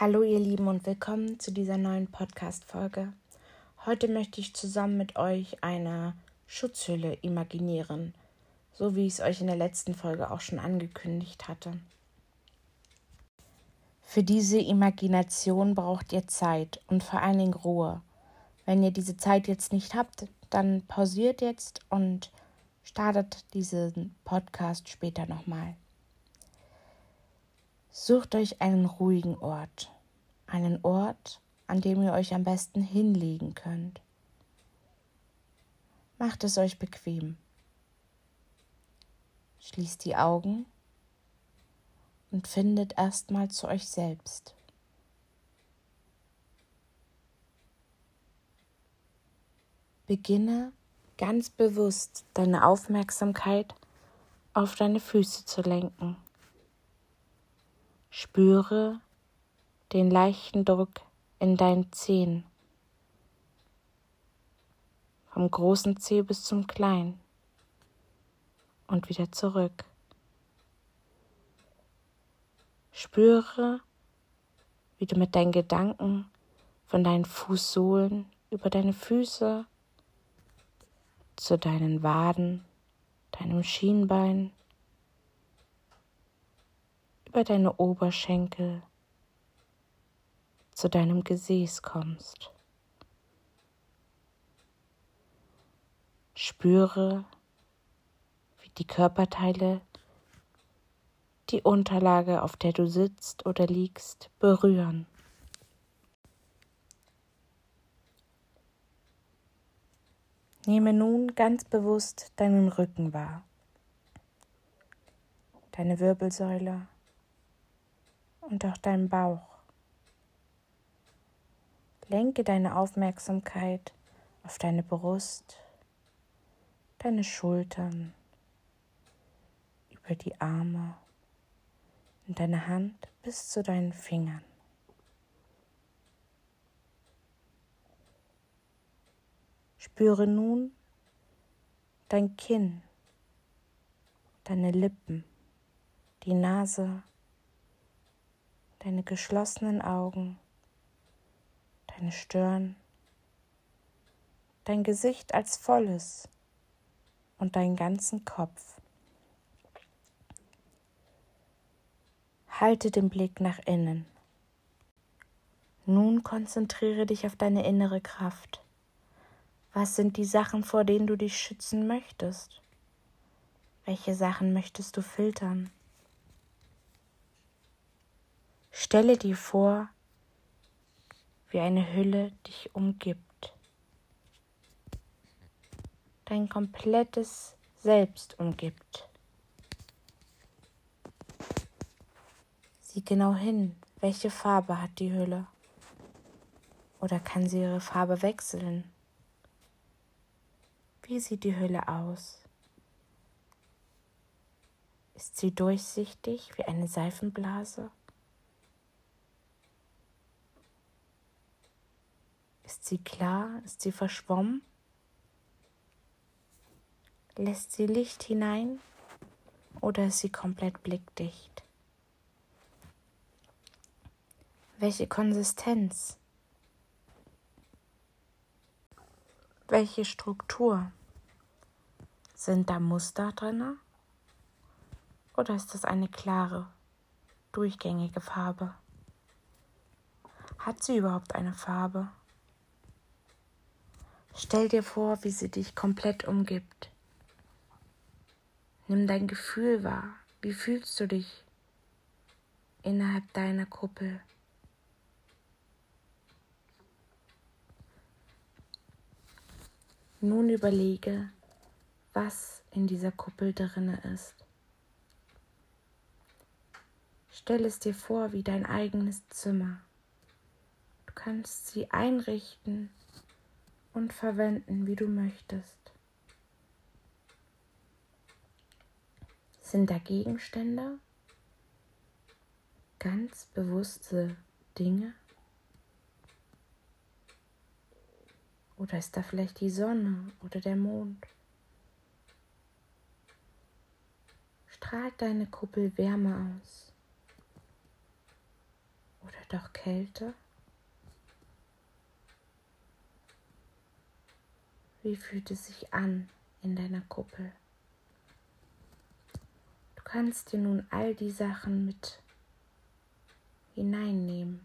Hallo ihr Lieben und willkommen zu dieser neuen Podcast-Folge. Heute möchte ich zusammen mit euch eine Schutzhülle imaginieren, so wie ich es euch in der letzten Folge auch schon angekündigt hatte. Für diese Imagination braucht ihr Zeit und vor allen Dingen Ruhe. Wenn ihr diese Zeit jetzt nicht habt, dann pausiert jetzt und startet diesen Podcast später nochmal. Sucht euch einen ruhigen Ort, einen Ort, an dem ihr euch am besten hinlegen könnt. Macht es euch bequem. Schließt die Augen und findet erstmal zu euch selbst. Beginne ganz bewusst deine Aufmerksamkeit auf deine Füße zu lenken. Spüre den leichten Druck in deinen Zehen, vom großen Zeh bis zum kleinen und wieder zurück. Spüre, wie du mit deinen Gedanken von deinen Fußsohlen über deine Füße zu deinen Waden, deinem Schienbein, über deine Oberschenkel zu deinem Gesäß kommst. Spüre, wie die Körperteile die Unterlage, auf der du sitzt oder liegst, berühren. Nehme nun ganz bewusst deinen Rücken wahr, deine Wirbelsäule, und auch deinen Bauch. Lenke deine Aufmerksamkeit auf deine Brust, deine Schultern, über die Arme und deine Hand bis zu deinen Fingern. Spüre nun dein Kinn, deine Lippen, die Nase, deine geschlossenen Augen, deine Stirn, dein Gesicht als volles und deinen ganzen Kopf. Halte den Blick nach innen. Nun konzentriere dich auf deine innere Kraft. Was sind die Sachen, vor denen du dich schützen möchtest? Welche Sachen möchtest du filtern? Stelle dir vor, wie eine Hülle dich umgibt. Dein komplettes Selbst umgibt. Sieh genau hin, welche Farbe hat die Hülle. Oder kann sie ihre Farbe wechseln? Wie sieht die Hülle aus? Ist sie durchsichtig wie eine Seifenblase? Ist sie klar? Ist sie verschwommen? Lässt sie Licht hinein oder ist sie komplett blickdicht? Welche Konsistenz? Welche Struktur? Sind da Muster drin? Oder ist das eine klare, durchgängige Farbe? Hat sie überhaupt eine Farbe? Stell dir vor, wie sie dich komplett umgibt. Nimm dein Gefühl wahr. Wie fühlst du dich innerhalb deiner Kuppel? Nun überlege, was in dieser Kuppel drinne ist. Stell es dir vor wie dein eigenes Zimmer. Du kannst sie einrichten, und verwenden, wie du möchtest. Sind da Gegenstände? Ganz bewusste Dinge? Oder ist da vielleicht die Sonne oder der Mond? Strahlt deine Kuppel Wärme aus? Oder auch Kälte? Wie fühlt es sich an in deiner Kuppel? Du kannst dir nun all die Sachen mit hineinnehmen.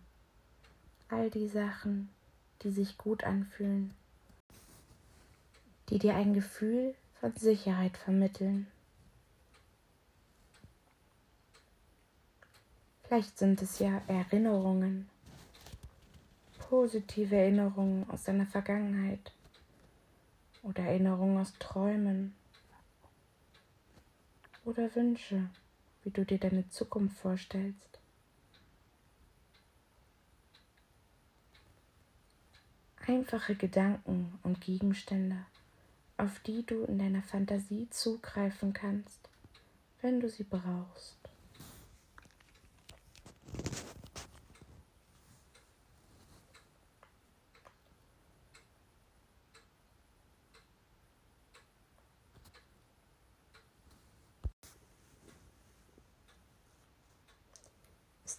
All die Sachen, die sich gut anfühlen, die dir ein Gefühl von Sicherheit vermitteln. Vielleicht sind es ja Erinnerungen, positive Erinnerungen aus deiner Vergangenheit oder Erinnerungen aus Träumen oder Wünsche, wie du dir deine Zukunft vorstellst. Einfache Gedanken und Gegenstände, auf die du in deiner Fantasie zugreifen kannst, wenn du sie brauchst.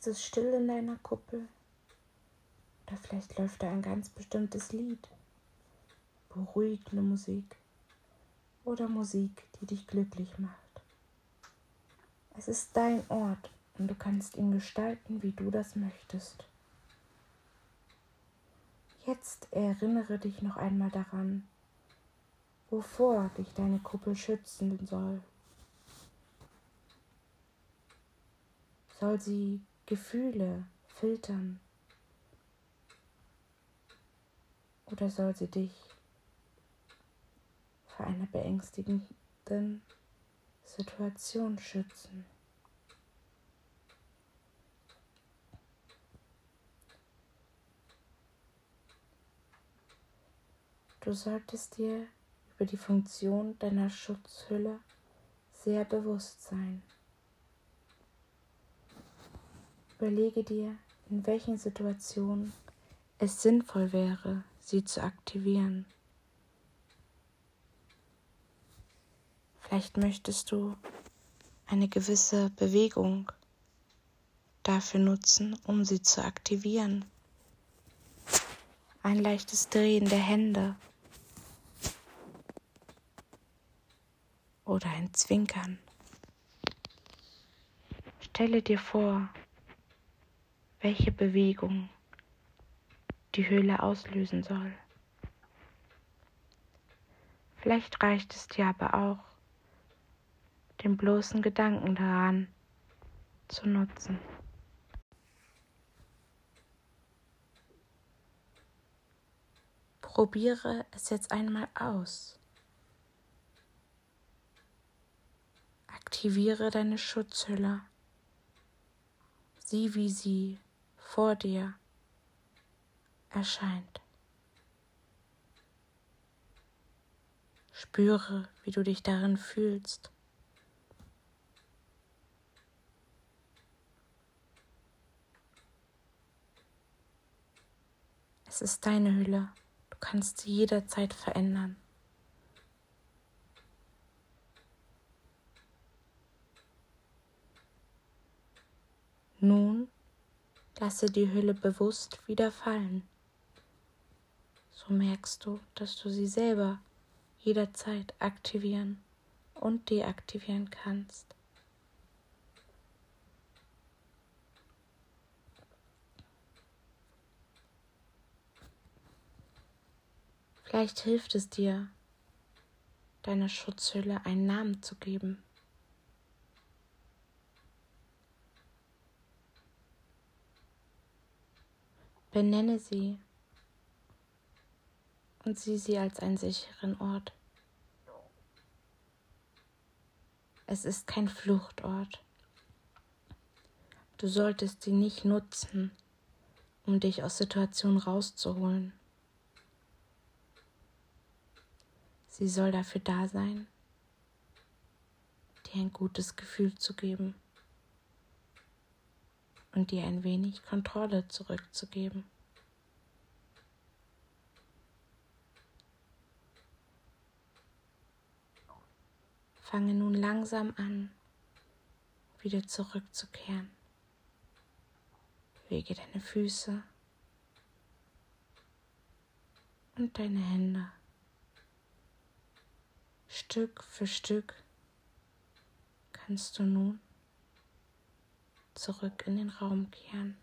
Ist es still in deiner Kuppel? Oder vielleicht läuft da ein ganz bestimmtes Lied, beruhigende Musik oder Musik, die dich glücklich macht. Es ist dein Ort und du kannst ihn gestalten, wie du das möchtest. Jetzt erinnere dich noch einmal daran, wovor dich deine Kuppel schützen soll. Soll sie Gefühle filtern? Oder soll sie dich vor einer beängstigenden Situation schützen? Du solltest dir über die Funktion deiner Schutzhülle sehr bewusst sein. Überlege dir, in welchen Situationen es sinnvoll wäre, sie zu aktivieren. Vielleicht möchtest du eine gewisse Bewegung dafür nutzen, um sie zu aktivieren. Ein leichtes Drehen der Hände oder ein Zwinkern. Stelle dir vor, welche Bewegung die Höhle auslösen soll. Vielleicht reicht es dir aber auch, den bloßen Gedanken daran zu nutzen. Probiere es jetzt einmal aus. Aktiviere deine Schutzhülle. Sieh, wie sie vor dir erscheint. Spüre, wie du dich darin fühlst. Es ist deine Hülle. Du kannst sie jederzeit verändern. Nun lasse die Hülle bewusst wieder fallen so merkst du, dass du sie selber jederzeit aktivieren und deaktivieren kannst. Vielleicht hilft es dir, deiner Schutzhülle einen Namen zu geben. Benenne sie und sieh sie als einen sicheren Ort. Es ist kein Fluchtort. Du solltest sie nicht nutzen, um dich aus Situationen rauszuholen. Sie soll dafür da sein, dir ein gutes Gefühl zu geben und dir ein wenig Kontrolle zurückzugeben. Fange nun langsam an, wieder zurückzukehren. Bewege deine Füße und deine Hände. Stück für Stück kannst du nun zurück in den Raum kehren.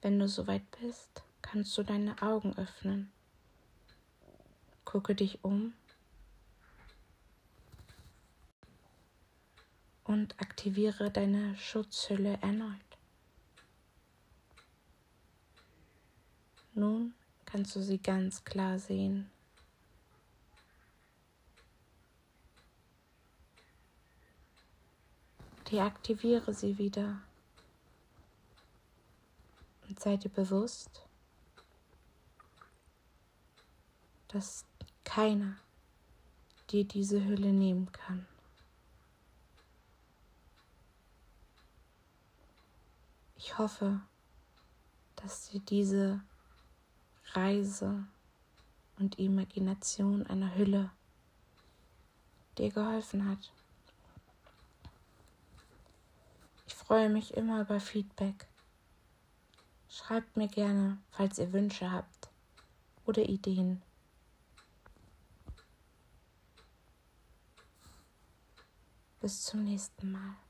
Wenn du soweit bist, kannst du deine Augen öffnen. Gucke dich um und aktiviere deine Schutzhülle erneut. Nun kannst du sie ganz klar sehen. Deaktiviere sie wieder und sei dir bewusst, dass keiner dir diese Hülle nehmen kann. Ich hoffe, dass dir diese Reise und Imagination einer Hülle dir geholfen hat. Ich freue mich immer über Feedback. Schreibt mir gerne, falls ihr Wünsche habt oder Ideen. Bis zum nächsten Mal.